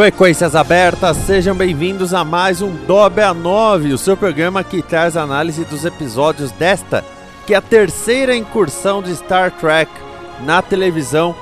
Frequências abertas, sejam bem-vindos a mais um Dobe a 9, o seu programa que traz análise dos episódios desta, que é a terceira incursão de Star Trek na televisão.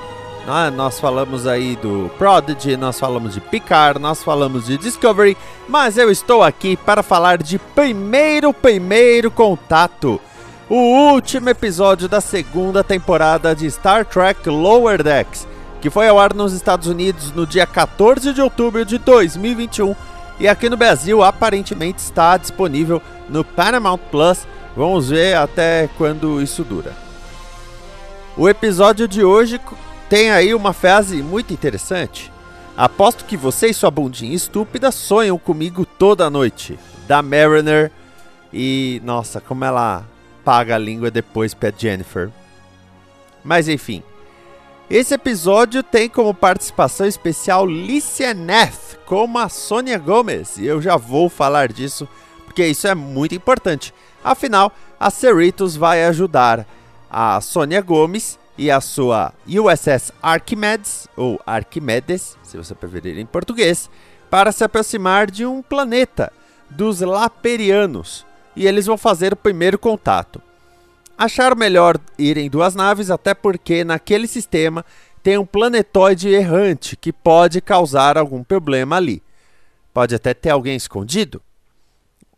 Ah, nós falamos aí do Prodigy, nós falamos de Picard, nós falamos de Discovery, mas eu estou aqui para falar de Primeiro Primeiro Contato, o último episódio da segunda temporada de Star Trek Lower Decks que foi ao ar nos Estados Unidos no dia 14 de outubro de 2021 e aqui no Brasil aparentemente está disponível no Paramount Plus. Vamos ver até quando isso dura. O episódio de hoje tem aí uma frase muito interessante. Aposto que você e sua bundinha estúpida sonham comigo toda noite. Da Mariner e nossa, como ela paga a língua depois pra Jennifer. Mas enfim, esse episódio tem como participação especial Licia Neff, como a Sônia Gomes, e eu já vou falar disso porque isso é muito importante. Afinal, a Cerritos vai ajudar a Sônia Gomes e a sua USS Archimedes, ou Arquimedes, se você preferir em português, para se aproximar de um planeta, dos Laperianos, e eles vão fazer o primeiro contato. Acharam melhor ir em duas naves, até porque naquele sistema tem um planetoide errante que pode causar algum problema ali. Pode até ter alguém escondido.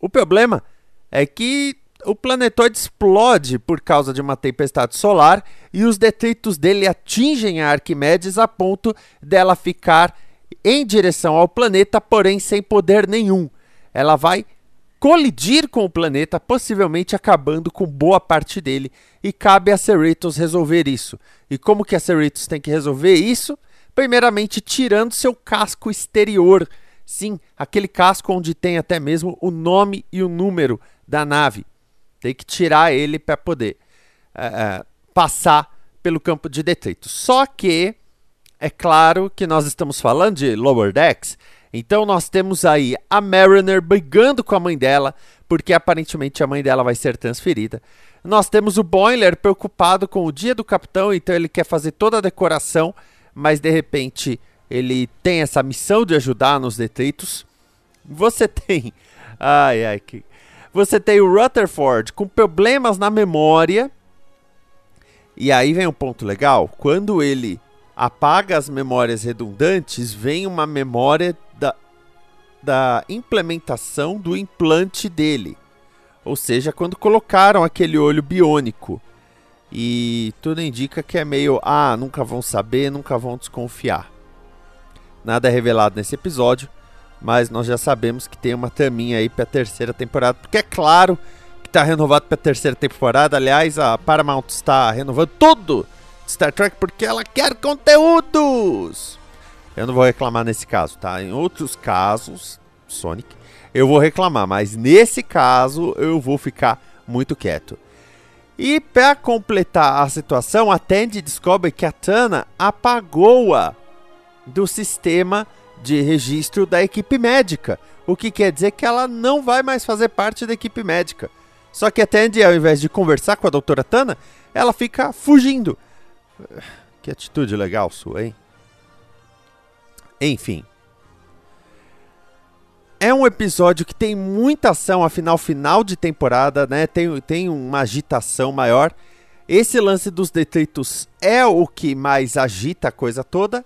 O problema é que o planetoide explode por causa de uma tempestade solar e os detritos dele atingem a Arquimedes a ponto dela ficar em direção ao planeta, porém sem poder nenhum. Ela vai colidir com o planeta, possivelmente acabando com boa parte dele, e cabe a Cerritos resolver isso. E como que a Cerritos tem que resolver isso? Primeiramente, tirando seu casco exterior. Sim, aquele casco onde tem até mesmo o nome e o número da nave. Tem que tirar ele para poder é, passar pelo campo de detritos. Só que é claro que nós estamos falando de Lower Decks, então nós temos aí a Mariner brigando com a mãe dela, porque aparentemente a mãe dela vai ser transferida. Nós temos o Boiler preocupado com o dia do capitão, então ele quer fazer toda a decoração, mas de repente ele tem essa missão de ajudar nos detritos. Você tem. Ai, ai, que. Você tem o Rutherford com problemas na memória. E aí vem um ponto legal. Quando ele apaga as memórias redundantes, vem uma memória da implementação do implante dele. Ou seja, quando colocaram aquele olho biônico. E tudo indica que é meio, ah, nunca vão saber, nunca vão desconfiar. Nada é revelado nesse episódio, mas nós já sabemos que tem uma taminha aí para a terceira temporada, porque é claro que está renovado para a terceira temporada. Aliás, a Paramount está renovando tudo Star Trek porque ela quer conteúdos. Eu não vou reclamar nesse caso, tá? Em outros casos, Sonic, eu vou reclamar, mas nesse caso eu vou ficar muito quieto. E para completar a situação, a Tandy descobre que a Tana apagou-a do sistema de registro da equipe médica, o que quer dizer que ela não vai mais fazer parte da equipe médica. Só que a Tandy, ao invés de conversar com a doutora Tana, ela fica fugindo. Que atitude legal sua, hein? Enfim. É um episódio que tem muita ação, afinal, final de temporada, né? Tem, tem uma agitação maior. Esse lance dos detritos é o que mais agita a coisa toda.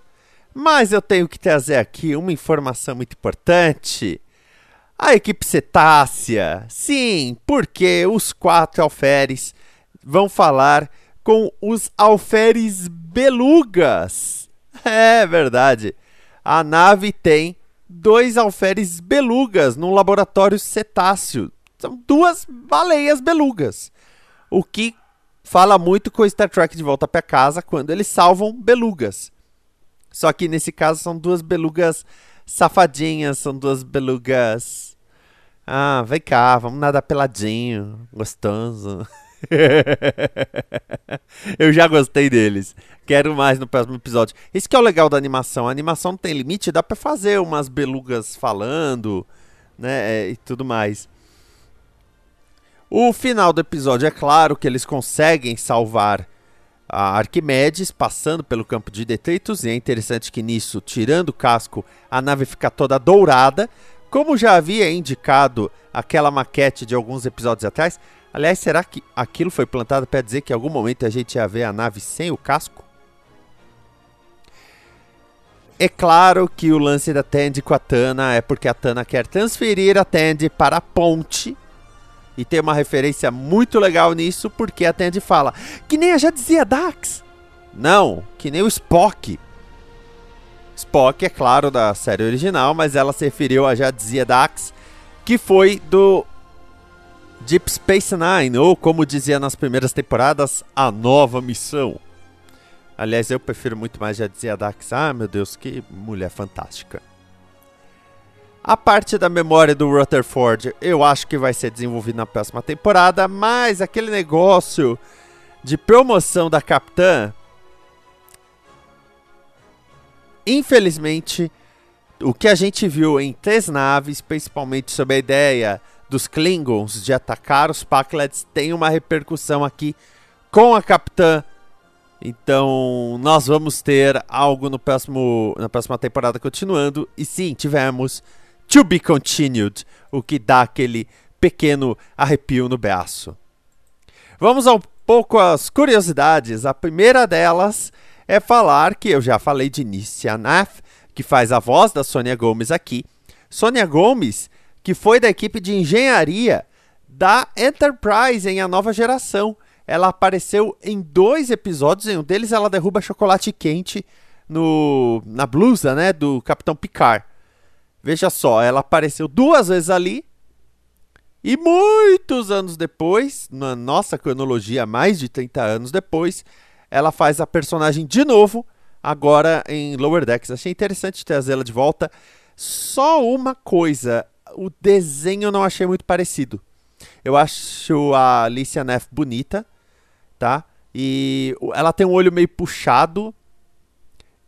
Mas eu tenho que trazer aqui uma informação muito importante. A equipe cetácea. Sim, porque os quatro alferes vão falar com os alferes belugas. É verdade. A nave tem dois alferes belugas num laboratório cetáceo. São duas baleias belugas. O que fala muito com Star Trek de volta para casa quando eles salvam belugas. Só que nesse caso são duas belugas safadinhas, são duas belugas. Ah, vem cá, vamos nadar peladinho, gostoso. Eu já gostei deles. Quero mais no próximo episódio. Isso que é o legal da animação. A animação não tem limite, dá para fazer umas belugas falando, né, é, e tudo mais. O final do episódio é claro que eles conseguem salvar a Arquimedes passando pelo campo de detritos e é interessante que nisso, tirando o casco, a nave fica toda dourada, como já havia indicado aquela maquete de alguns episódios atrás. Aliás, será que aquilo foi plantado para dizer que em algum momento a gente ia ver a nave sem o casco? É claro que o lance da Tandy com a Tana é porque a Tana quer transferir a Tandy para a ponte e tem uma referência muito legal nisso, porque a Tandy fala que nem a já dizia Dax. Não, que nem o Spock. Spock, é claro, da série original, mas ela se referiu a já dizia Dax, que foi do Deep Space Nine, ou como dizia nas primeiras temporadas, a nova missão. Aliás, eu prefiro muito mais já dizia Dax. Ah, meu Deus, que mulher fantástica. A parte da memória do Rutherford eu acho que vai ser desenvolvida na próxima temporada, mas aquele negócio de promoção da capitã. Infelizmente, o que a gente viu em três naves, principalmente sobre a ideia dos Klingons de atacar os Pakleds, tem uma repercussão aqui com a capitã. Então, nós vamos ter algo no próximo, na próxima temporada continuando. E sim, tivemos To be continued, o que dá aquele pequeno arrepio no braço. Vamos um pouco às curiosidades. A primeira delas é falar que eu já falei de Nissia Nath, que faz a voz da Sônia Gomes aqui. Sônia Gomes, que foi da equipe de engenharia da Enterprise em A Nova Geração. Ela apareceu em dois episódios, em um deles ela derruba chocolate quente no, na blusa né, do Capitão Picard. Veja só, ela apareceu duas vezes ali. E muitos anos depois, na nossa cronologia, mais de 30 anos depois, ela faz a personagem de novo, agora em Lower Decks. Achei interessante trazê-la de volta. Só uma coisa, o desenho eu não achei muito parecido. Eu acho a Alicia Neff bonita, tá? E ela tem um olho meio puxado,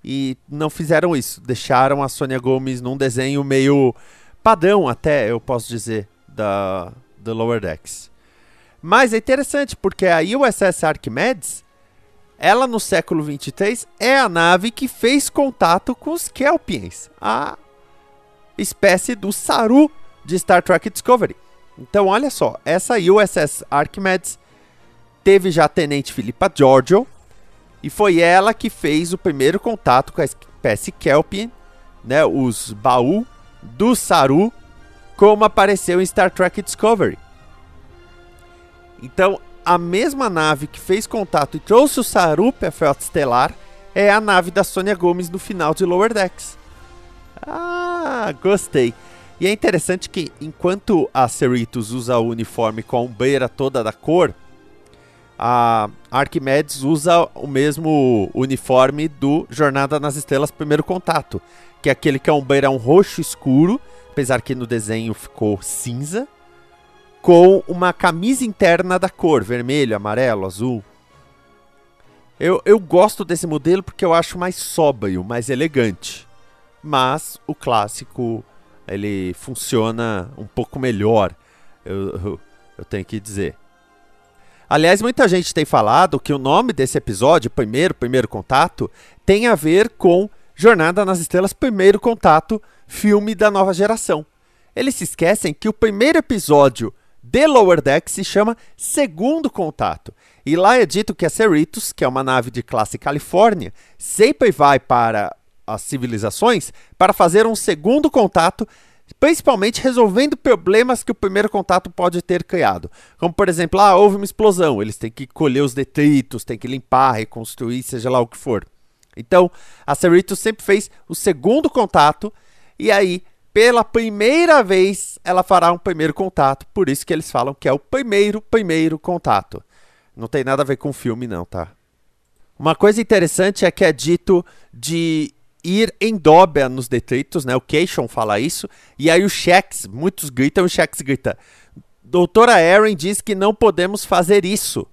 e não fizeram isso. Deixaram a Sônia Gomes num desenho meio padrão, até eu posso dizer, da, do Lower Decks. Mas é interessante porque a USS Archimedes, ela no século 23 é a nave que fez contato com os Kelpiens, a espécie do Saru de Star Trek Discovery. Então, olha só, essa USS Archimedes teve já a Tenente Philippa Giorgio, e foi ela que fez o primeiro contato com a espécie Kelpien, né, os Baú do Saru, como apareceu em Star Trek Discovery. Então, a mesma nave que fez contato e trouxe o Saru para a Frota Estelar é a nave da Sônia Gomes no final de Lower Decks. Ah, gostei. E é interessante que enquanto a Cerritos usa o uniforme com a beira toda da cor, a Arquimedes usa o mesmo uniforme do Jornada nas Estrelas Primeiro Contato, que é aquele que é um beirão roxo escuro, apesar que no desenho ficou cinza, com uma camisa interna da cor vermelho, amarelo, azul. Eu, eu gosto desse modelo porque eu acho mais sóbrio, mais elegante. Mas o clássico ele funciona um pouco melhor, eu, eu, eu tenho que dizer. Aliás, muita gente tem falado que o nome desse episódio, Primeiro, Primeiro Contato, tem a ver com Jornada nas Estrelas Primeiro Contato, filme da nova geração. Eles se esquecem que o primeiro episódio de Lower Deck se chama Segundo Contato. E lá é dito que a Cerritos, que é uma nave de classe Califórnia, sempre vai para as civilizações para fazer um segundo contato principalmente resolvendo problemas que o primeiro contato pode ter criado. Como, por exemplo, ah, houve uma explosão, eles têm que colher os detritos, têm que limpar, reconstruir, seja lá o que for. Então, a Cerritos sempre fez o segundo contato e aí, pela primeira vez, ela fará um primeiro contato. Por isso que eles falam que é o primeiro, primeiro contato. Não tem nada a ver com o filme, não, tá? Uma coisa interessante é que é dito de ir em dobra nos detritos, né? O Keishon fala isso. E aí o Shex, muitos gritam, o Shex grita: Doutora Erin diz que não podemos fazer isso.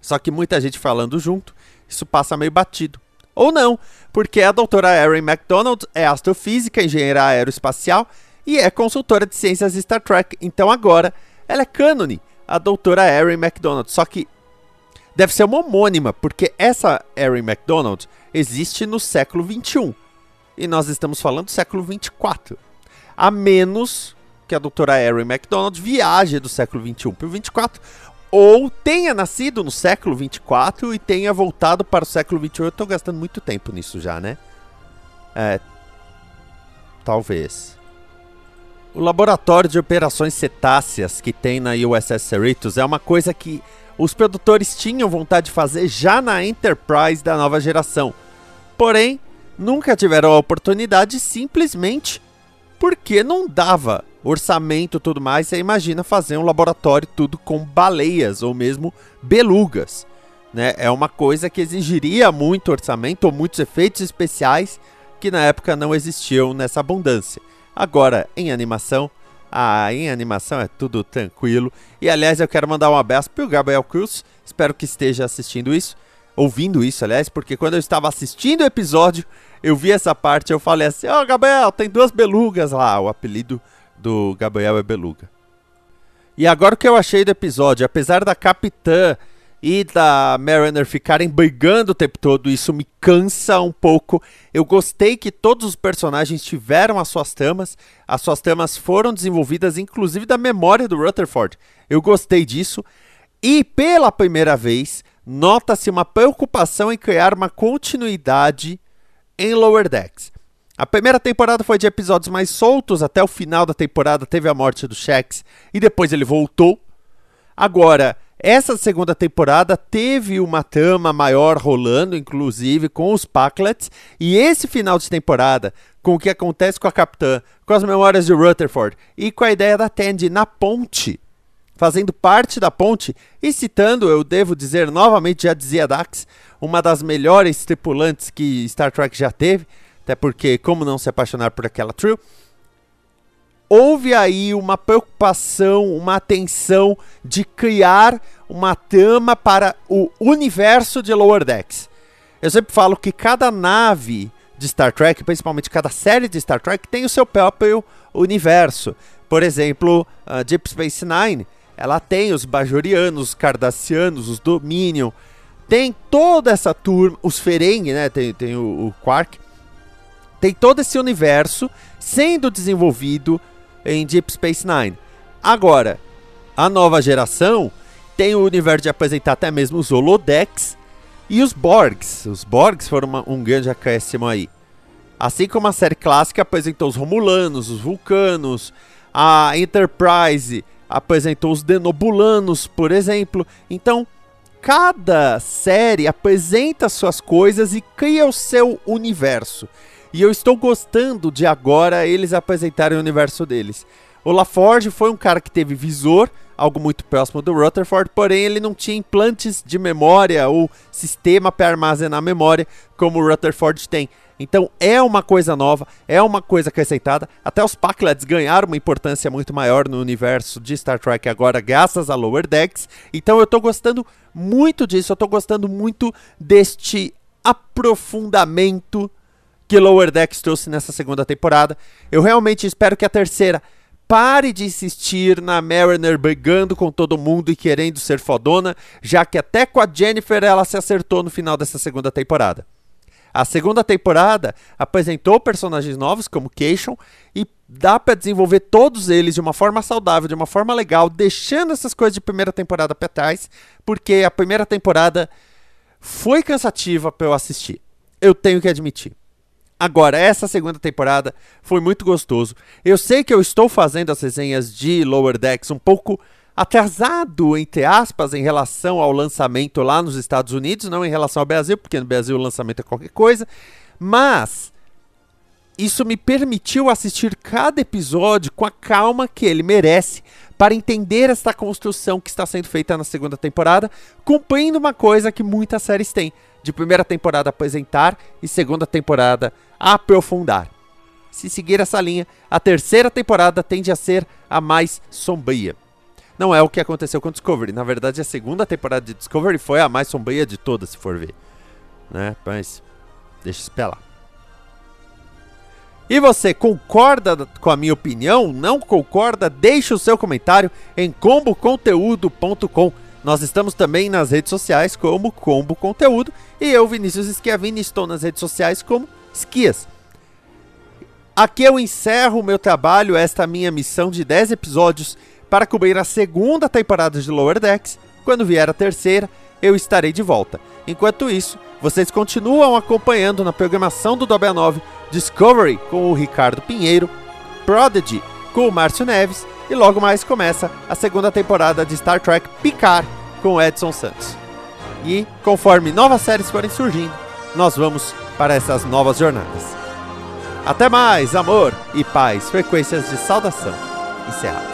Só que muita gente falando junto, isso passa meio batido. Ou não, porque a doutora Erin MacDonald é astrofísica, engenheira aeroespacial e é consultora de ciências Star Trek. Então agora ela é cânone, a doutora Erin MacDonald. Só que deve ser uma homônima, porque essa Erin MacDonald existe no século 21 e nós estamos falando do século 24. A menos que a doutora Erin MacDonald viaje do século 21 para o 24 ou tenha nascido no século 24 e tenha voltado para o século 21. Eu estou gastando muito tempo nisso já, né? É. Talvez. O laboratório de operações cetáceas que tem na USS Cerritos é uma coisa que os produtores tinham vontade de fazer já na Enterprise da nova geração. Porém, nunca tiveram a oportunidade simplesmente porque não dava orçamento tudo mais. Você imagina fazer um laboratório tudo com baleias ou mesmo belugas. Né? É uma coisa que exigiria muito orçamento ou muitos efeitos especiais que na época não existiam nessa abundância. Agora, em animação, ah, em animação é tudo tranquilo. E aliás, eu quero mandar um abraço para o Gabriel Cruz. Espero que esteja assistindo isso, ouvindo isso, aliás, porque quando eu estava assistindo o episódio, eu vi essa parte, eu falei assim: "Ó, oh, Gabriel, tem duas belugas lá". O apelido do Gabriel é beluga. E agora o que eu achei do episódio, apesar da capitã e da Mariner ficarem brigando o tempo todo, isso me cansa um pouco. Eu gostei que todos os personagens tiveram as suas tramas, as suas tramas foram desenvolvidas, inclusive da memória do Rutherford. Eu gostei disso. E pela primeira vez, nota-se uma preocupação em criar uma continuidade em Lower Decks. A primeira temporada foi de episódios mais soltos, até o final da temporada teve a morte do Shax e depois ele voltou. Agora, essa segunda temporada teve uma trama maior rolando, inclusive com os Packlets, e esse final de temporada, com o que acontece com a Capitã, com as memórias de Rutherford e com a ideia da Tandy na ponte, fazendo parte da ponte, e citando, eu devo dizer novamente, já dizia Dax, uma das melhores tripulantes que Star Trek já teve, até porque, como não se apaixonar por aquela trio, houve aí uma preocupação, uma atenção de criar uma trama para o universo de Lower Decks. Eu sempre falo que cada nave de Star Trek, principalmente cada série de Star Trek, tem o seu próprio universo. Por exemplo, a Deep Space Nine, ela tem os Bajorianos, os Cardassianos, os Dominion, tem toda essa turma, os Ferengi, né? Tem, tem o, o Quark. Tem todo esse universo sendo desenvolvido em Deep Space Nine. Agora, a nova geração tem o universo de apresentar até mesmo os holodecks e os Borgs. Os Borgs foram uma, um grande acréscimo aí. Assim como a série clássica apresentou os Romulanos, os Vulcanos, a Enterprise apresentou os Denobulanos, por exemplo. Então, cada série apresenta suas coisas e cria o seu universo. E eu estou gostando de agora eles apresentarem o universo deles. O LaForge foi um cara que teve visor, algo muito próximo do Rutherford, porém ele não tinha implantes de memória ou sistema para armazenar memória como o Rutherford tem. Então é uma coisa nova, é uma coisa acrescentada. Até os Packlets ganharam uma importância muito maior no universo de Star Trek agora, graças a Lower Decks. Então eu estou gostando muito disso, eu estou gostando muito deste aprofundamento que Lower Decks trouxe nessa segunda temporada. Eu realmente espero que a terceira pare de insistir na Mariner brigando com todo mundo e querendo ser fodona, já que até com a Jennifer ela se acertou no final dessa segunda temporada. A segunda temporada apresentou personagens novos como Keishon e dá para desenvolver todos eles de uma forma saudável, de uma forma legal, deixando essas coisas de primeira temporada para trás, porque a primeira temporada foi cansativa para eu assistir. Eu tenho que admitir. Agora, essa segunda temporada foi muito gostoso. Eu sei que eu estou fazendo as resenhas de Lower Decks um pouco atrasado, entre aspas, em relação ao lançamento lá nos Estados Unidos, não em relação ao Brasil, porque no Brasil o lançamento é qualquer coisa, mas isso me permitiu assistir cada episódio com a calma que ele merece para entender esta construção que está sendo feita na segunda temporada, cumprindo uma coisa que muitas séries têm: de primeira temporada apresentar e segunda temporada aprofundar. Se seguir essa linha, a terceira temporada tende a ser a mais sombria. Não é o que aconteceu com Discovery. Na verdade, a segunda temporada de Discovery foi a mais sombria de todas, se for ver. Né? Mas deixa eu esperar. E você concorda com a minha opinião? Não concorda? Deixe o seu comentário em comboconteúdo.com. Nós estamos também nas redes sociais como Combo Conteúdo e eu, Vinícius Schiavini, estou nas redes sociais como Esquias. Aqui eu encerro o meu trabalho, esta minha missão de 10 episódios para cobrir a segunda temporada de Lower Decks. Quando vier a terceira, eu estarei de volta. Enquanto isso, vocês continuam acompanhando na programação do Dobel 9 Discovery com o Ricardo Pinheiro, Prodigy com o Márcio Neves e logo mais começa a segunda temporada de Star Trek Picard com Edson Santos. E conforme novas séries forem surgindo, nós vamos para essas novas jornadas. Até mais, amor e paz, frequências de saudação encerradas.